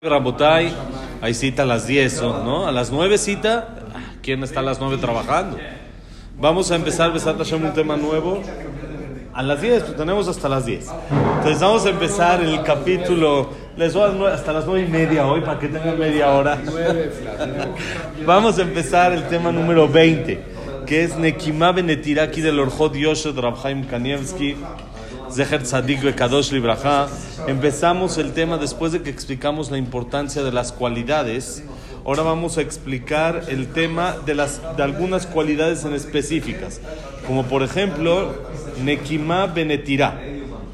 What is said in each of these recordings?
Rabotay, hay cita a las 10, ¿no? A las 9 cita, ¿quién está a las 9 trabajando? Vamos a empezar, Besat Hashem, un tema nuevo. A las 10, pues tenemos hasta las 10. Entonces vamos a empezar el capítulo, les dar hasta las 9 y media hoy, para que tengan media hora. Vamos a empezar el tema número 20, que es Nekima Benetiraki del Orjot Yoshed Rabhaim Kanievski. Zeher Tzadik Bekadosh Libraja. Empezamos el tema después de que explicamos la importancia de las cualidades. Ahora vamos a explicar el tema de, las, de algunas cualidades en específicas, como por ejemplo Nekima Benetirá.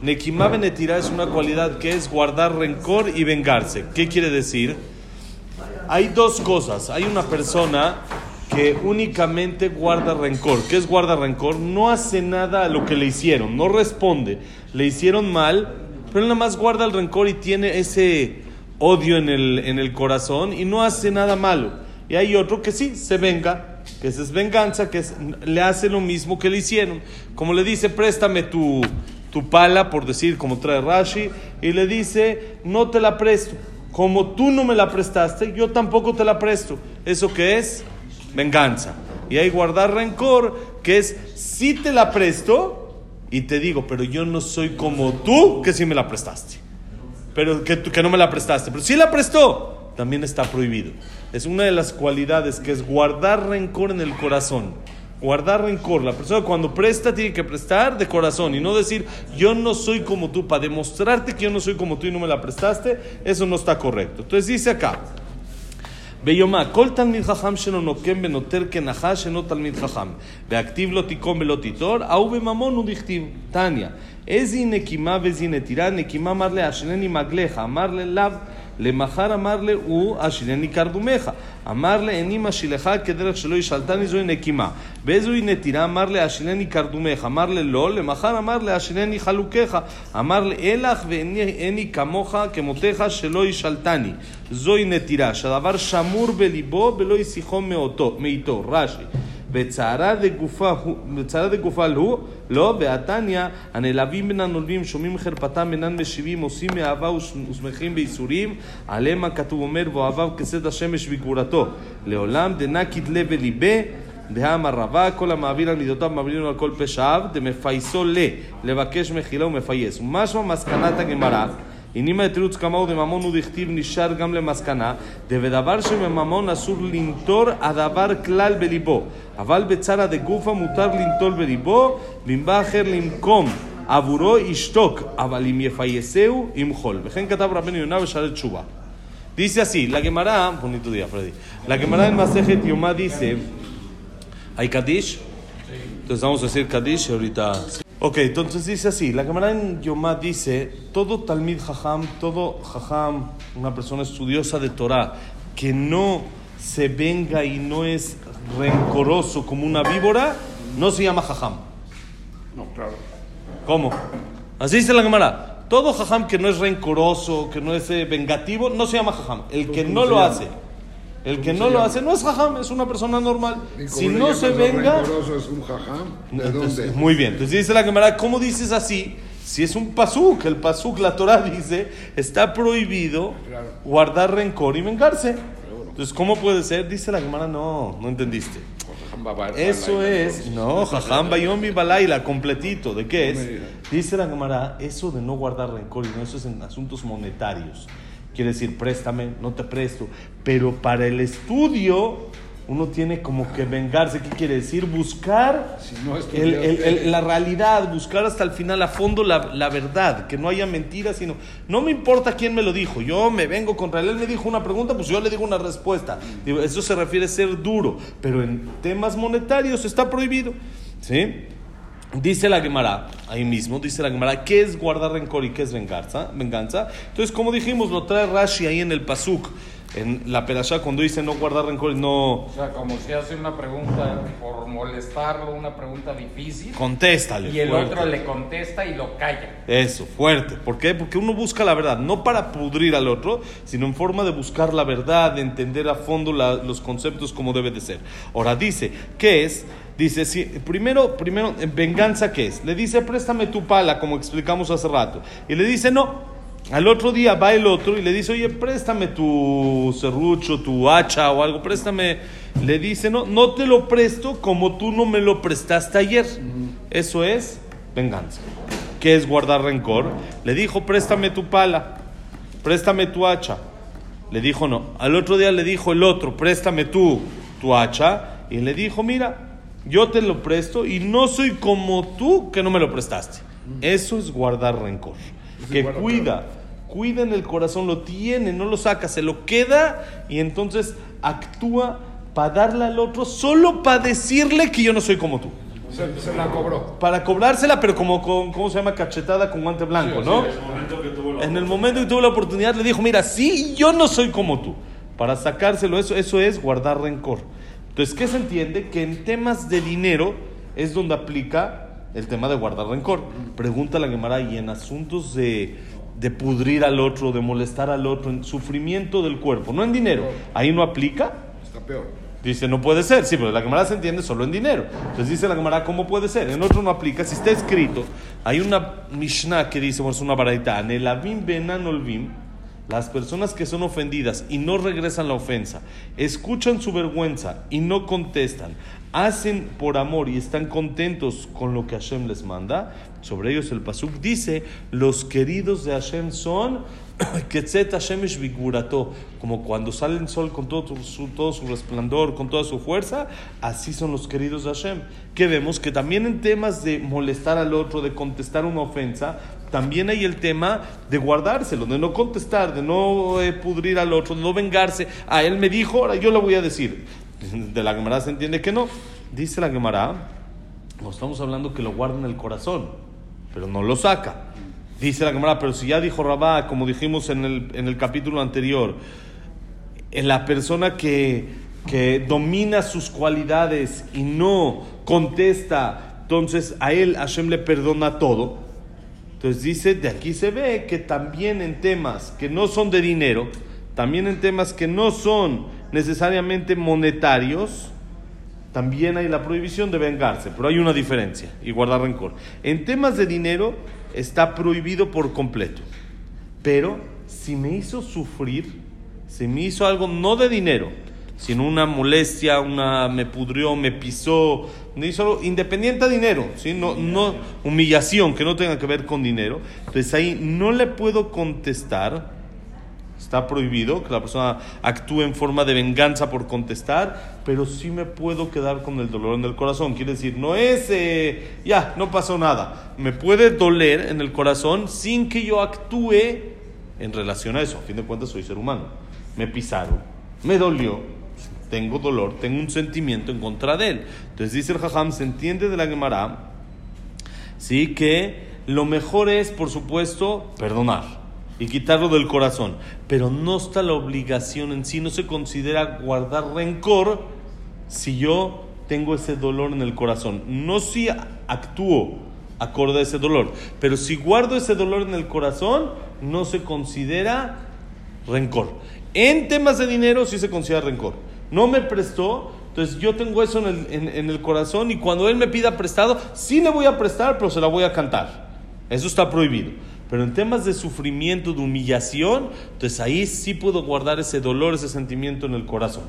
Nekima Benetirá es una cualidad que es guardar rencor y vengarse. ¿Qué quiere decir? Hay dos cosas. Hay una persona que únicamente guarda rencor. ¿Qué es guarda rencor? No hace nada a lo que le hicieron, no responde. Le hicieron mal, pero nada más guarda el rencor y tiene ese odio en el, en el corazón y no hace nada malo. Y hay otro que sí, se venga, que es venganza, que le hace lo mismo que le hicieron. Como le dice, préstame tu, tu pala, por decir, como trae Rashi, y le dice, no te la presto. Como tú no me la prestaste, yo tampoco te la presto. ¿Eso qué es? Venganza. Y hay guardar rencor, que es si te la presto y te digo, pero yo no soy como tú que sí me la prestaste. Pero que, que no me la prestaste. Pero si la prestó, también está prohibido. Es una de las cualidades que es guardar rencor en el corazón. Guardar rencor. La persona cuando presta tiene que prestar de corazón y no decir yo no soy como tú para demostrarte que yo no soy como tú y no me la prestaste. Eso no está correcto. Entonces dice acá ביומה, כל תלמיד חכם שלו נוקם ונותר כנחש שאינו תלמיד חכם. והכתיב לא תיקום ולא תיטור, ההוא בממון הוא דכתיב. תניא, איזי נקימה ואיזי נטירה, נקימה אמר לה, אשרני מגלך, אמר ללאו, למחר אמר לו, אשילני קרדומך. אמר לעיני משילך כדרך שלא ישלטני זוהי נקימה. באיזוהי נתינה אמר לאשילני קרדומך. אמר ללא, למחר אמר לאשילני חלוקך. אמר לאלך ועיני כמוך כמותך שלא ישלטני. זוהי נתירה, שהדבר שמור בליבו ולא ישיחו מאיתו. רש"י וצערה דגופה הוא, לא, והתניא, הנעלבים בין הנולבים, שומעים חרפתם אינם משיבים, עושים מאהבה ושמחים בייסורים, עליהם הכתוב אומר, ואוהביו כסד השמש וגבורתו. לעולם דנא כדלה וליבה, דהאמר רבה, כל המעביר על מידותיו מעבירים על כל פשעיו, דמפייסו ל, לבקש מחילה ומפייס. ומשמע מסקנת הגמרא הנימה תירוץ כמהו דממון הוא דכתיב נשאר גם למסקנה, דבדבר שבממון אסור לנטור הדבר כלל בליבו, אבל בצרה דגופה מותר לנטור בליבו, ואם בא אחר למקום עבורו ישתוק, אבל אם יפייסהו ימחול. וכן כתב רבנו יונה בשערי תשובה. Dice así, la Gemara, bonito día Freddy, la Gemara en Masejet Yomá dice, ¿hay Kadish? Entonces vamos a decir Kadish ahorita... Ok, entonces dice así, la cámara en Yomá dice, todo Talmid Jajam, todo Jajam, una persona estudiosa de Torah, que no se venga y no es rencoroso como una víbora, no se llama Jajam. No, claro. ¿Cómo? Así dice la cámara. Todo Jajam que no es rencoroso, que no es eh, vengativo, no se llama Jajam. El que no lo hace. El que no lo hace no es jajam, es una persona normal. Si no se venga. es un jajam? ¿De dónde? Muy bien. Entonces dice la cámara, ¿cómo dices así? Si es un pasuk, el pasuk, la Torah dice, está prohibido guardar rencor y vengarse. Entonces, ¿cómo puede ser? Dice la cámara, no, no entendiste. Eso es, no, jajam bayom y balaila, completito. ¿De qué es? Dice la cámara, eso de no guardar rencor y no, eso es en asuntos monetarios. Quiere decir, préstame, no te presto. Pero para el estudio, uno tiene como que vengarse. ¿Qué quiere decir? Buscar la realidad, buscar hasta el final a fondo la, verdad, que no haya mentiras, sino, no me importa quién me lo dijo, yo me vengo contra él, él me dijo una pregunta, pues yo le digo una respuesta. eso se refiere a ser duro, pero en temas monetarios está prohibido. ¿Sí? Dice la Gemara, ahí mismo, dice la Gemara, ¿qué es guardar rencor y qué es venganza? venganza? Entonces, como dijimos, lo trae Rashi ahí en el Pasuk, en la Perashá, cuando dice no guardar rencor y no... O sea, como si hace una pregunta por molestarlo, una pregunta difícil. Contéstale. Y el otro le contesta y lo calla. Eso, fuerte. ¿Por qué? Porque uno busca la verdad, no para pudrir al otro, sino en forma de buscar la verdad, de entender a fondo los conceptos como debe de ser. Ahora dice, ¿qué es? Dice, si, primero, primero, venganza, ¿qué es? Le dice, préstame tu pala, como explicamos hace rato. Y le dice, no, Al otro día va el otro y le dice, oye, préstame tu serrucho, tu hacha o algo, préstame. Le dice, no, no te lo presto como tú no me lo prestaste ayer. Eso es venganza. ¿Qué es guardar rencor? Le dijo, préstame tu pala, préstame tu hacha. Le dijo, no. Al otro día le dijo el otro, préstame tú tu hacha. Y le dijo, mira, yo te lo presto y no soy como tú que no me lo prestaste. Eso es guardar rencor. Que cuida, cuida en el corazón, lo tiene, no lo saca, se lo queda y entonces actúa para darle al otro solo para decirle que yo no soy como tú. Se, se la cobró. Para cobrársela, pero como con, ¿cómo se llama? Cachetada con guante blanco, ¿no? En el momento que tuvo la oportunidad le dijo, mira, sí, yo no soy como tú. Para sacárselo, eso, eso es guardar rencor. Entonces, ¿qué se entiende? Que en temas de dinero es donde aplica el tema de guardar rencor. Pregunta la Gemara, y en asuntos de, de pudrir al otro, de molestar al otro, en sufrimiento del cuerpo, no en dinero, ahí no aplica. Está peor. Dice, no puede ser, sí, pero la Gemara se entiende solo en dinero. Entonces dice la Gemara, ¿cómo puede ser? En otro no aplica. Si está escrito, hay una Mishnah que dice, bueno, es una baraita, Nelavim benan olvim, las personas que son ofendidas y no regresan la ofensa, escuchan su vergüenza y no contestan, hacen por amor y están contentos con lo que Hashem les manda, sobre ellos el Pasuk dice, los queridos de Hashem son Como cuando sale el sol con todo su, todo su resplandor, con toda su fuerza, así son los queridos de Hashem. Que vemos que también en temas de molestar al otro, de contestar una ofensa, también hay el tema de guardárselo, de no contestar, de no eh, pudrir al otro, de no vengarse. A él me dijo, ahora yo lo voy a decir. De la Gemara se entiende que no. Dice la Gemara, no estamos hablando que lo guarda en el corazón, pero no lo saca. Dice la Gemara, pero si ya dijo Rabá, como dijimos en el, en el capítulo anterior, en la persona que, que domina sus cualidades y no contesta, entonces a él Hashem le perdona todo. Entonces dice, de aquí se ve que también en temas que no son de dinero, también en temas que no son necesariamente monetarios, también hay la prohibición de vengarse, pero hay una diferencia y guardar rencor. En temas de dinero está prohibido por completo, pero si me hizo sufrir, si me hizo algo no de dinero, sino una molestia, una me pudrió, me pisó, me hizo algo independiente a dinero, ¿sí? no, no humillación que no tenga que ver con dinero, entonces ahí no le puedo contestar Está prohibido que la persona actúe en forma de venganza por contestar, pero sí me puedo quedar con el dolor en el corazón. Quiere decir, no es, eh, ya, no pasó nada. Me puede doler en el corazón sin que yo actúe en relación a eso. A fin de cuentas, soy ser humano. Me pisaron, me dolió, tengo dolor, tengo un sentimiento en contra de él. Entonces dice el Jajam, se entiende de la Gemara, sí, que lo mejor es, por supuesto, perdonar y quitarlo del corazón. Pero no está la obligación en sí, no se considera guardar rencor si yo tengo ese dolor en el corazón. No si actúo acorde a ese dolor, pero si guardo ese dolor en el corazón, no se considera rencor. En temas de dinero sí se considera rencor. No me prestó, entonces yo tengo eso en el, en- el corazón y cuando él me pida prestado, sí le voy a prestar, pero se la voy a cantar. Eso está prohibido. Pero en temas de sufrimiento, de humillación, entonces ahí sí puedo guardar ese dolor, ese sentimiento en el corazón.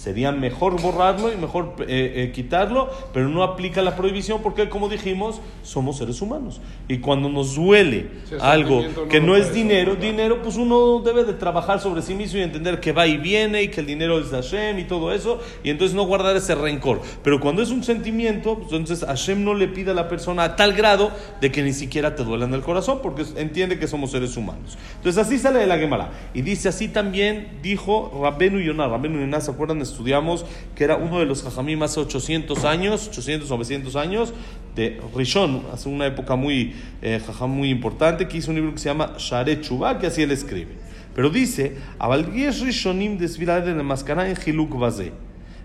Sería mejor borrarlo y mejor eh, eh, quitarlo, pero no aplica la prohibición porque, como dijimos, somos seres humanos. Y cuando nos duele algo no que no es dinero, dinero, pues uno debe de trabajar sobre sí mismo y entender que va y viene y que el dinero es de Hashem y todo eso, y entonces no guardar ese rencor. Pero cuando es un sentimiento, pues entonces Hashem no le pide a la persona a tal grado de que ni siquiera te duela en el corazón, porque entiende que somos seres humanos. Entonces así sale de la Gemara. Y dice así también, dijo Rabbenu Yonah. Rabbenu Yonah, ¿se acuerdan? Estudiamos que era uno de los jajamim hace 800 años, 800, 900 años, de Rishon, hace una época muy, eh, jajam muy importante, que hizo un libro que se llama Share Chubá, que así él escribe. Pero dice, אבל יש ראשונים דסבילה למסקנה אין חילוק בזה.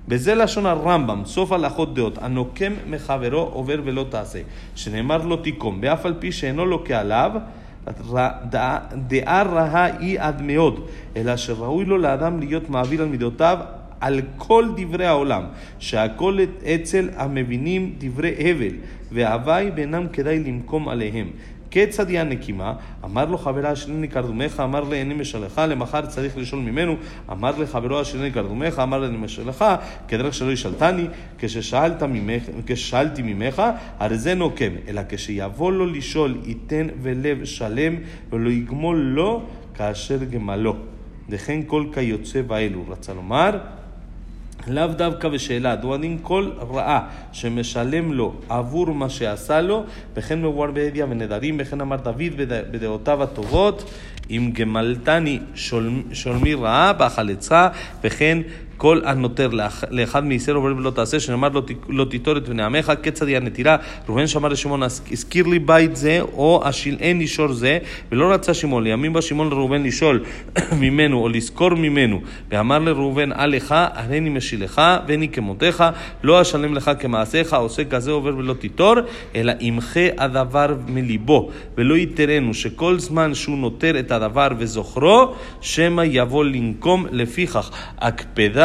וזה לשון הרמב"ם, סוף הלכות דעות, הנוקם מחברו עובר ולא תעשה, שנאמר לא תיקום, ואף על פי שאינו לוקה עליו, ר- דעה דעה רעה היא עד מאוד, אלא שראוי לו לאדם להיות מעביר על מידותיו על כל דברי העולם, שהכל אצל המבינים דברי הבל, והווי ואינם כדאי למקום עליהם. כיצד היא הנקימה? אמר לו חברה אשרני קרדומך, אמר לי איני משלך, למחר צריך לשאול ממנו, אמר לחברו אשרני קרדומך, אמר לי איני משלך, כדרך שלא ישאלתני, כששאלתי ממך, הרי זה נוקם, אלא כשיבוא לו לשאול, ייתן ולב שלם, ולא יגמול לו כאשר גמלו. וכן כל כיוצא באלו, רצה לומר, לאו דווקא בשאלה, דואגים כל רעה שמשלם לו עבור מה שעשה לו, וכן מבואר בעדיה ונדרים, וכן אמר דוד בד- בדעותיו הטובות, אם גמלתני שול, שולמי רעה בהחלצה, וכן כל הנותר לאח- לאחד מישראל עובר ולא תעשה, שנאמר לא, לא תיטור את בני עמך, כיצד היא הנטירה, ראובן שמע לשמעון, הזכיר לי בית זה, או השלען לשור זה, ולא רצה שמעון, לימים בא שמעון לראובן לשאול ממנו, או לזכור ממנו, ואמר לראובן, אל לך, הריני משילך, ואני כמותך, לא אשלם לך כמעשיך, עושה כזה עובר ולא תיטור, אלא ימחה הדבר מליבו, ולא יתרנו שכל זמן שהוא נוטר את הדבר וזוכרו, שמא יבוא לנקום לפיכך. הקפדה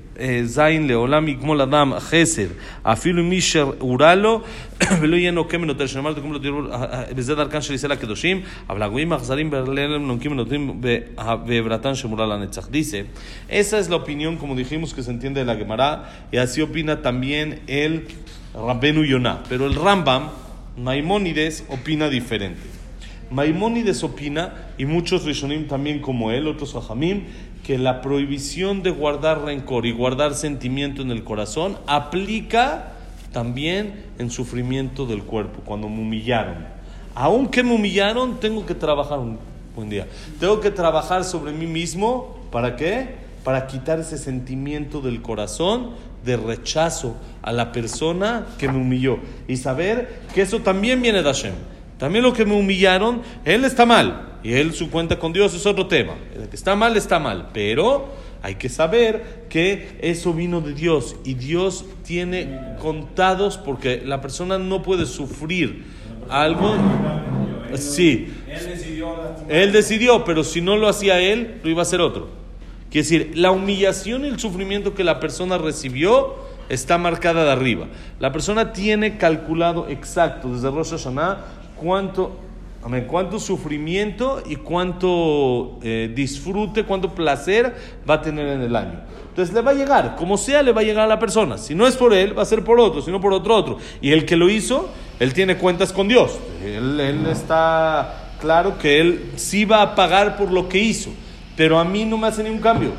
אה, ז' לעולם יגמול אדם חסד, אפילו מי שהורע לו ולא יהיה נוקם מנותר, שנאמר תקום לו תראו, בזה דרכן של ישראל הקדושים, אבל הגויים האכזרים ברלם נונקים ונותנים בעברתן שמורה לנצח. Dice, esa es la opinión, como dijimos, que se entiende de la Gemara, y así opina también el Rabbenu Yonah. Pero el Rambam, Maimónides, opina diferente. Maimónides opina, y muchos Rishonim también como él, otros Jajamim, que la prohibición de guardar rencor y guardar sentimiento en el corazón aplica también en sufrimiento del cuerpo, cuando me humillaron. Aunque me humillaron, tengo que trabajar un buen día. Tengo que trabajar sobre mí mismo, ¿para qué? Para quitar ese sentimiento del corazón de rechazo a la persona que me humilló. Y saber que eso también viene de Hashem. También lo que me humillaron, él está mal. Y él su cuenta con Dios es otro tema. El que está mal, está mal. Pero hay que saber que eso vino de Dios. Y Dios tiene contados porque la persona no puede sufrir algo. Sí. Él decidió, pero si no lo hacía él, lo iba a hacer otro. Quiere decir, la humillación y el sufrimiento que la persona recibió está marcada de arriba. La persona tiene calculado exacto desde Rosh Hashanah cuánto, amén, cuánto sufrimiento y cuánto eh, disfrute, cuánto placer va a tener en el año. Entonces le va a llegar, como sea, le va a llegar a la persona. Si no es por él, va a ser por otro, si no por otro, otro. Y el que lo hizo, él tiene cuentas con Dios. Él, él está claro que él sí va a pagar por lo que hizo. Pero a mí no me hace ningún cambio.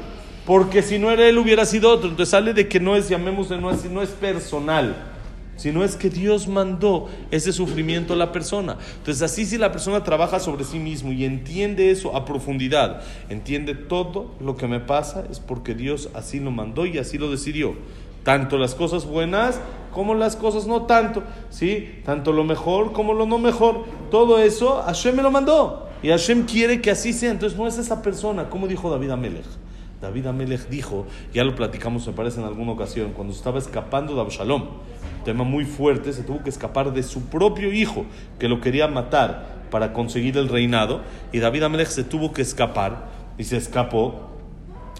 Porque si no era él, hubiera sido otro. Entonces sale de que no es, llamémosle, no es, no es personal. Sino es que Dios mandó ese sufrimiento a la persona. Entonces así si la persona trabaja sobre sí mismo y entiende eso a profundidad, entiende todo lo que me pasa es porque Dios así lo mandó y así lo decidió. Tanto las cosas buenas como las cosas no tanto. ¿sí? Tanto lo mejor como lo no mejor. Todo eso Hashem me lo mandó. Y Hashem quiere que así sea. Entonces no es esa persona, como dijo David Amelech. David Amelech dijo, ya lo platicamos, me parece, en alguna ocasión, cuando estaba escapando de Absalom, tema muy fuerte, se tuvo que escapar de su propio hijo, que lo quería matar para conseguir el reinado, y David Amelech se tuvo que escapar, y se escapó,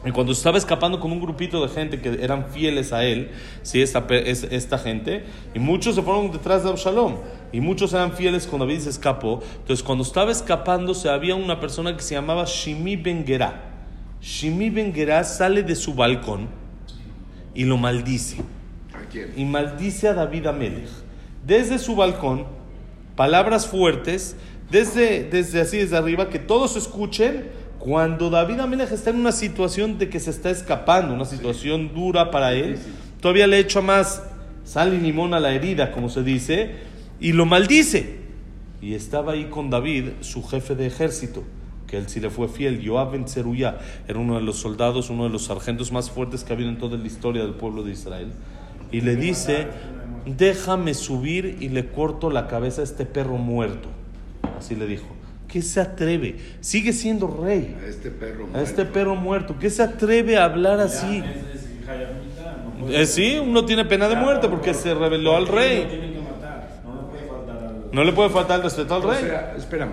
y cuando estaba escapando con un grupito de gente que eran fieles a él, ¿sí? esta, esta gente, y muchos se fueron detrás de Absalom, y muchos eran fieles con David se escapó. Entonces, cuando estaba escapando, se había una persona que se llamaba Shimi Ben Gerá. Shimi Ben Gerá sale de su balcón y lo maldice. ¿A quién? Y maldice a David Amelech. Desde su balcón, palabras fuertes, desde, desde así, desde arriba, que todos escuchen cuando David Amelech está en una situación de que se está escapando, una situación dura para él, todavía le echa más sal y limón a la herida, como se dice, y lo maldice. Y estaba ahí con David, su jefe de ejército, que él sí le fue fiel, Joab Ben Zeruya, era uno de los soldados, uno de los sargentos más fuertes que ha habido en toda la historia del pueblo de Israel. Y le dice, déjame subir y le corto la cabeza a este perro muerto. Así le dijo. ¿Qué se atreve? Sigue siendo rey. A este perro A muerto. este perro muerto. ¿Qué se atreve a hablar así? Eh, sí, uno tiene pena de muerte porque se rebeló al rey. No le puede faltar el respeto al O rey. sea, espérame.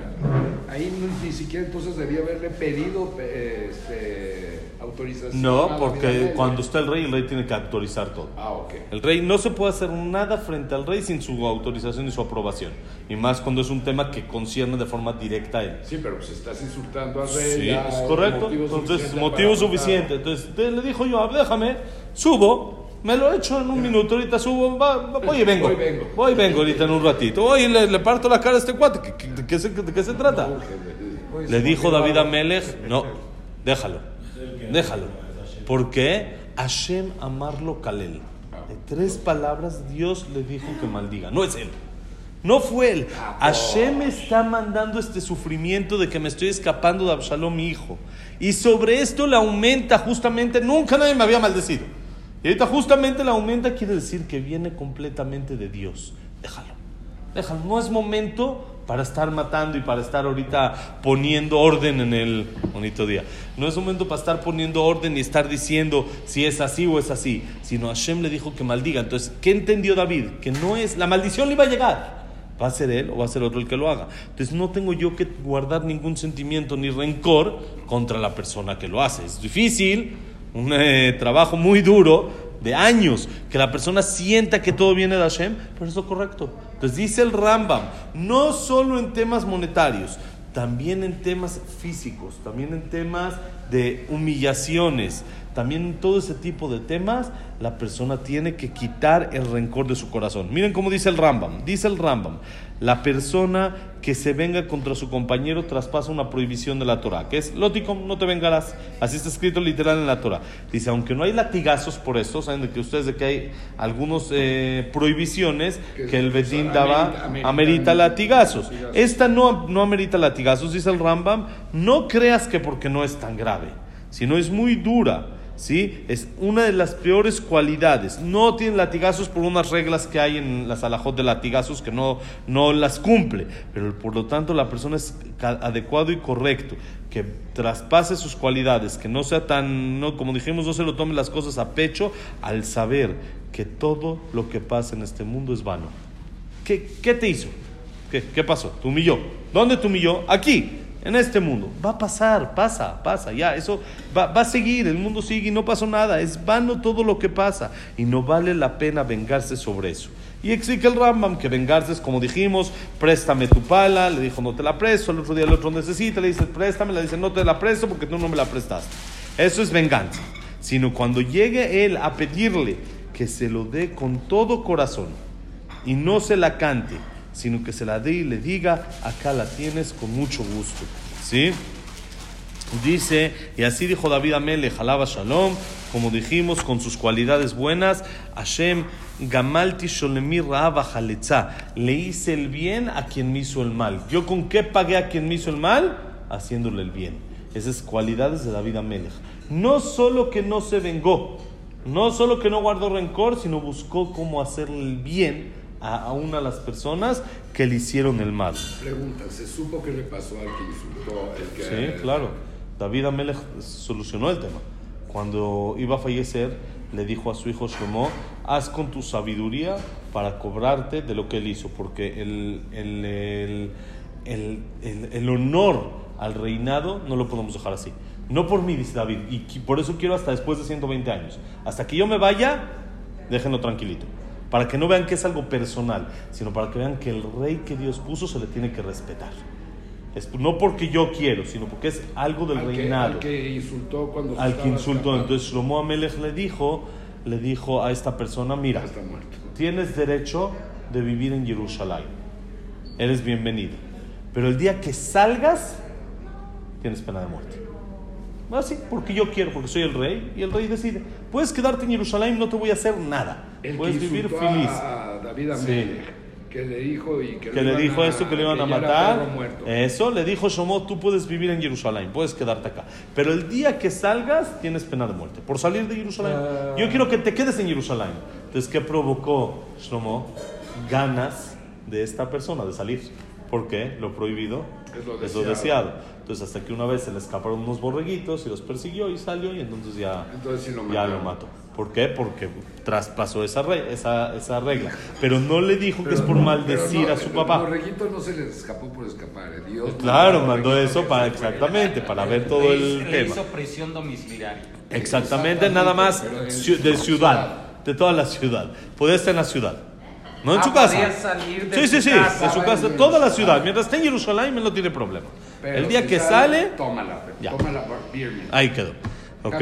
Ahí no- ni siquiera entonces debía haberle pedido eh, este, autorización. No, porque cuando está el rey, el rey tiene que actualizar todo. Ah, ok. El rey no se puede hacer nada frente al rey sin su autorización y su aprobación. Y más cuando es un tema que concierne de forma directa a él. Sí, pero pues estás insultando al rey. Sí, es correcto. motivo Entonces, motivo suficiente. Entonces, le dijo yo, déjame, subo, me lo echo en un minuto, ahorita subo, va, va, voy y vengo. Voy y vengo. Voy vengo ahorita en un ratito. Voy y le, le parto la cara a este cuate. ¿Qué- qué- ¿De qué se, de qué se trata? Le dijo David a Melech, no, déjalo, déjalo. ¿Por qué? Hashem amarlo kalel. De tres palabras Dios le dijo que maldiga. No es él. No fue él. Hashem está mandando este sufrimiento de que me estoy escapando de Absalom, mi hijo. Y sobre esto le aumenta justamente, nunca nadie me había maldecido. Y ahorita justamente la aumenta quiere decir que viene completamente de Dios. Déjalo. Déjalo. No es momento para estar matando y para estar ahorita poniendo orden en el bonito día. No es momento para estar poniendo orden y estar diciendo si es así o es así. Sino Hashem le dijo que maldiga. Entonces, ¿qué entendió David? Que no es, la maldición le iba a llegar. ¿Va a ser él o va a ser otro el que lo haga? Entonces no tengo yo que guardar ningún sentimiento ni rencor contra la persona que lo hace. Es difícil, un eh, trabajo muy duro, de años, que la persona sienta que todo viene de Hashem, pero eso es correcto. Entonces dice el Rambam, no solo en temas monetarios, también en temas físicos, también en temas de humillaciones, también en todo ese tipo de temas, la persona tiene que quitar el rencor de su corazón. Miren cómo dice el Rambam, dice el Rambam, la persona que se venga contra su compañero traspasa una prohibición de la Torah, que es Loticom, no te vengarás. Así está escrito literal en la Torah. Dice, aunque no hay latigazos por esto, saben de que ustedes de que hay algunas prohibiciones Que- el o sea, Bedín daba, amerita- amerita- amerita latigazos. latigazos. Esta no, no amerita latigazos, dice el Rambam. No creas que porque no es tan grave, sino es muy dura. ¿Sí? Es una de las peores cualidades. No tiene latigazos por unas reglas que hay en las alajot de latigazos que no, no las cumple. Pero por lo tanto la persona es adecuado y correcto. Que traspase sus cualidades, que no sea tan, no, como dijimos, no se lo tome las cosas a pecho al saber que todo lo que pasa en este mundo es vano. ¿Qué, qué te hizo? ¿Qué, ¿Qué pasó? ¿Te humilló? ¿Dónde te humilló? Aquí, en este mundo. Va a pasar, pasa, pasa, ya, eso va, va a seguir, el mundo sigue y no pasó nada. Es vano todo lo que pasa y no vale la pena vengarse sobre eso. Y explica el Rambam que vengarse es como dijimos, préstame tu pala, le dijo no te la presto, el otro día el otro necesita, le dice préstame, le dice no te la presto porque tú no me la prestaste. Eso es venganza. Sino cuando llegue él a pedirle que se lo dé con todo corazón y no se la cante, sino que se la dé y le diga, acá la tienes con mucho gusto. ¿Sí? Dice, y así dijo David Amelech, alaba Shalom, como dijimos, con sus cualidades buenas, Hashem, Gamalti Sholemi Raaba le hice el bien a quien me hizo el mal. ¿Yo con qué pagué a quien me hizo el mal? Haciéndole el bien. Esas cualidades de David Amelech. No solo que no se vengó, no solo que no guardó rencor, sino buscó cómo hacerle el bien a, a una de las personas que le hicieron el mal. Pregunta, ¿se supo qué le pasó al que insultó? El que, Sí, claro. David Amelech solucionó el tema. Cuando iba a fallecer, le dijo a su hijo Shlomo, haz con tu sabiduría para cobrarte de lo que él hizo, porque el, el, el, el, el- el honor al reinado no lo podemos dejar así. No por mí, dice David, y por eso quiero hasta después de 120 años. Hasta que yo me vaya, déjenlo tranquilito. Para que no vean que es algo personal, sino para que vean que el rey que Dios puso se le tiene que respetar. Es no porque yo quiero, sino porque es algo del al que, reinado. al que insultó cuando Al que insultó. escapando. Entonces Shlomo Amelech le dijo, le dijo a esta persona, mira, está tienes derecho de vivir en Jerusalén. Eres bienvenido. Pero el día que salgas, tienes pena de muerte. Ah, sí, porque yo quiero, porque soy el rey y el rey decide. Puedes quedarte en Jerusalén, no te voy a hacer nada. El Puedes vivir feliz. A, David Sí. Amelech, que le dijo y que, que le dijo a- esto, que le iban a matar. Eso, le dijo Shomot, tú puedes vivir en Jerusalén, puedes quedarte acá. Pero el día que salgas, tienes pena de muerte. Por salir de Jerusalén. Ah. Yo quiero que te quedes en Jerusalén. Entonces, ¿qué provocó Shlomo? Ganas de esta persona de salir. ¿Por qué? Lo prohibido Es lo es lo deseado. Entonces hasta que una vez se le escaparon unos borreguitos y los persiguió y salió y entonces ya, Entonces sí lo ya lo mató. ¿Por qué? Porque traspasó esa, re- esa, esa regla. Pero no le dijo que es por no- maldecir pero no, a su el papá. borreguito no se les escapó por escapar. eh. Dios Claro, mandó eso para exactamente, para ver todo Le el le tema. hizo prisión domiciliaria. Exactamente, nada más pero de ciudad, ciudad. de toda la ciudad. Podía estar en la ciudad, no en Ah, su casa. podía salir de sí, su sí, sí, casa. de su casa, toda la ciudad. Mientras esté en Jerusalén, no tiene problema. Pero el día si que sale, Tómala, Ya. tómala ahí quedó. ¿Ok?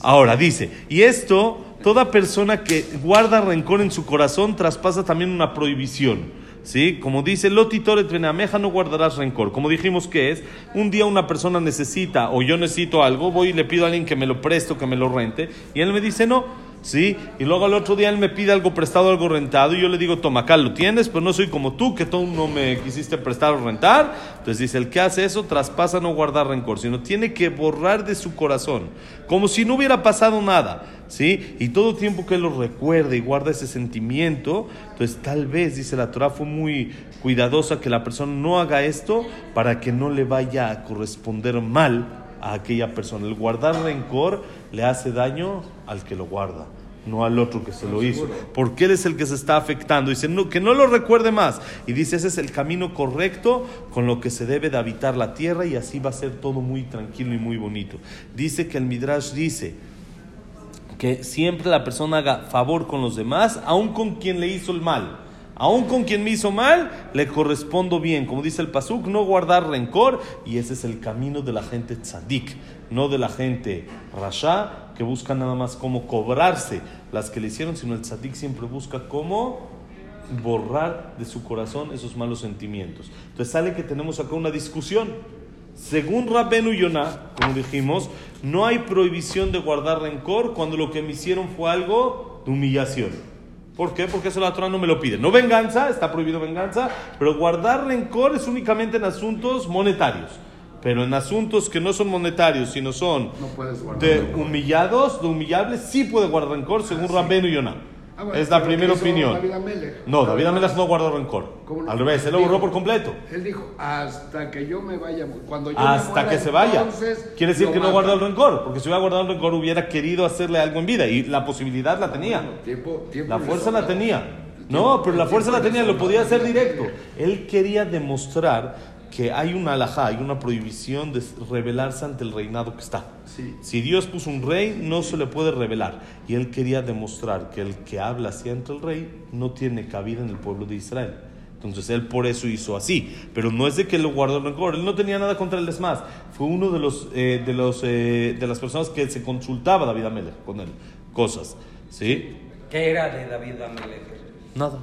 Ahora dice, y esto, toda persona que guarda rencor en su corazón traspasa también una prohibición. ¿Sí? Como dice Lotitoret Benameja, no guardarás rencor. Como dijimos que es, un día una persona necesita o yo necesito algo, voy y le pido a alguien que me lo preste o que me lo rente, y él me dice no. ¿Sí? Y luego al otro día él me pide algo prestado, algo rentado, y yo le digo, toma, acá lo tienes, pero no soy como tú, que tú no me quisiste prestar o rentar. Entonces dice, el que hace eso traspasa no guardar rencor, sino tiene que borrar de su corazón, como si no hubiera pasado nada. ¿Sí? Y todo tiempo que él lo recuerde y guarda ese sentimiento, entonces tal vez, dice la Torah, fue muy cuidadosa que la persona no haga esto para que no le vaya a corresponder mal a aquella persona. El guardar rencor le hace daño al que lo guarda, no al otro que se lo hizo. Porque él es el que se está afectando. Dice, no, que no lo recuerde más. Y dice, ese es el camino correcto con lo que se debe de habitar la tierra y así va a ser todo muy tranquilo y muy bonito. Dice que el Midrash dice que siempre la persona haga favor con los demás, aun con quien le hizo el mal. Aun con quien me hizo mal, le correspondo bien. Como dice el Pasuk, no guardar rencor. Y ese es el camino de la gente tzadik, no de la gente rasha, que busca nada más cómo cobrarse las que le hicieron, sino el tzadik siempre busca cómo borrar de su corazón esos malos sentimientos. Entonces sale que tenemos acá una discusión. Según Rabbenu Yonah, como dijimos, no hay prohibición de guardar rencor cuando lo que me hicieron fue algo de humillación. ¿Por qué? Porque eso la Torah no me lo pide. No venganza, está prohibido venganza, pero guardar rencor es únicamente en asuntos monetarios. Pero en asuntos que no son monetarios, sino son No de humillados, de humillables, sí puede guardar rencor según Rabbenu Yonah. Ah, bueno, es la primera ¿qué hizo opinión. David? No, David Amelech no guardó rencor. ¿Cómo no? Al revés, él lo borró por completo. Él dijo, hasta que yo me vaya, cuando yo me Hasta muera, que se vaya. Quiere decir que no guardó el rencor, porque si hubiera guardado el rencor hubiera querido hacerle algo en vida y la posibilidad la tenía. Bueno, tiempo- tiempo La fuerza la tenía. No, pero la fuerza la tenía, lo podía hacer directo. Él quería demostrar que hay una alajá, hay una prohibición de rebelarse ante el reinado que está. Sí. Si Dios puso un rey, no se le puede revelar. Y él quería demostrar que el que habla así ante el rey no tiene cabida en el pueblo de Israel. Entonces él por eso hizo así. Pero no es de que lo guardó el rencor. Él no tenía nada contra él. Es más, fue uno de, los, eh, de, los, eh, de las personas que se consultaba David Amelech con él. Cosas. ¿Sí? ¿Qué era de David Amelech? Nada.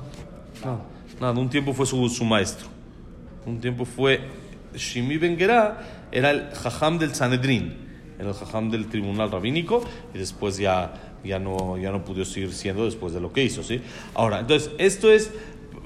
Nada. Nada. Un tiempo fue su, su maestro. Un tiempo fue Shimi Ben Gerá, era el jajam del Sanedrín, era el jajam del tribunal rabínico y después ya, ya, no, ya no pudo seguir siendo después de lo que hizo. ¿sí? Ahora, entonces, esto es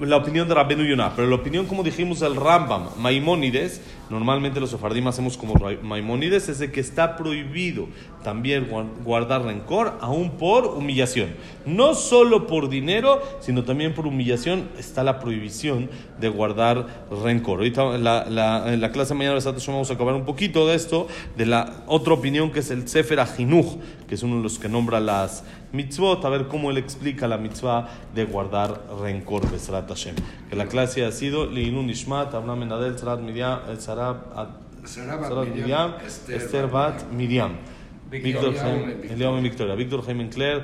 la opinión de Rabbenu Yonah, pero la opinión, como dijimos, del Rambam, Maimónides, normalmente los sefardim hacemos como Maimónides, es de que está prohibido también guar- guardar rencor, aún por humillación. No solo por dinero, sino también por humillación está la prohibición de guardar rencor. Ahorita la, la- en la clase de mañana vamos a acabar un poquito de esto, de la otra opinión que es el Sefer Ajinuj, que es uno de los que nombra las mitzvot, a ver cómo él explica la mitzvah de guardar rencor, Besrat Hashem. Que la clase ha sido Leilun Ishmat, Abraham Menadel, Sarat Miriam, eh, Miriam, Miriam, Esther Bat Miriam. Victoria. Víctor Jaime, Victoria. Víctor Jaime Claire,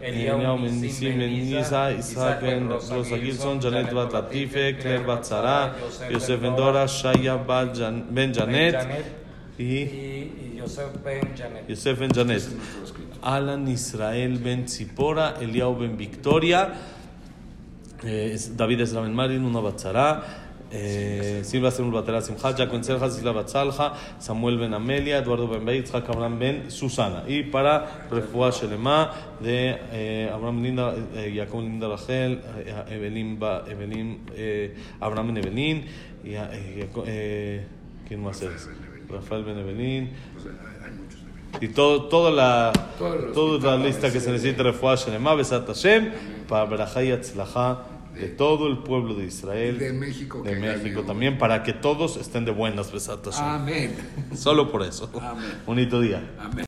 Eliao Eliao Ben Ben Nisim Nisim Ben Ben Nisa, Nisa, Isaac Isaac Ben Ben Rosa Rosa Gilson, Gilson, Janet Y, y Yosef Ben Janet. Yosef Ben Janet. Alan Israel Ben Tzipora, Eliao Ben Victoria, eh, David Esra Ben Marin, una Batzara, eh, Silva Semul Batera Simcha, Ben Serja, Sila Batzalja, Samuel Ben Amelia, Eduardo Ben Beit, Abraham Ben Susana. Y para Refuah Shelema de eh, Abraham Linda, eh, Jacob Linda Rachel, eh, Evelyn, Evelyn eh, Abraham Ben Evelyn, y, eh, eh, ¿quién más es? Rafael Ben Evelyn. Pues, hay- hay muchos de- Y todo, toda la, toda la lista que se necesita refuah Shelema, Besat Hashem, para Berajá y Atzlajá de todo el pueblo de Israel, De México de México también, para que todos estén de buenas, Besat Hashem. Amén. Solo por eso. Amén. Bonito día. Amén.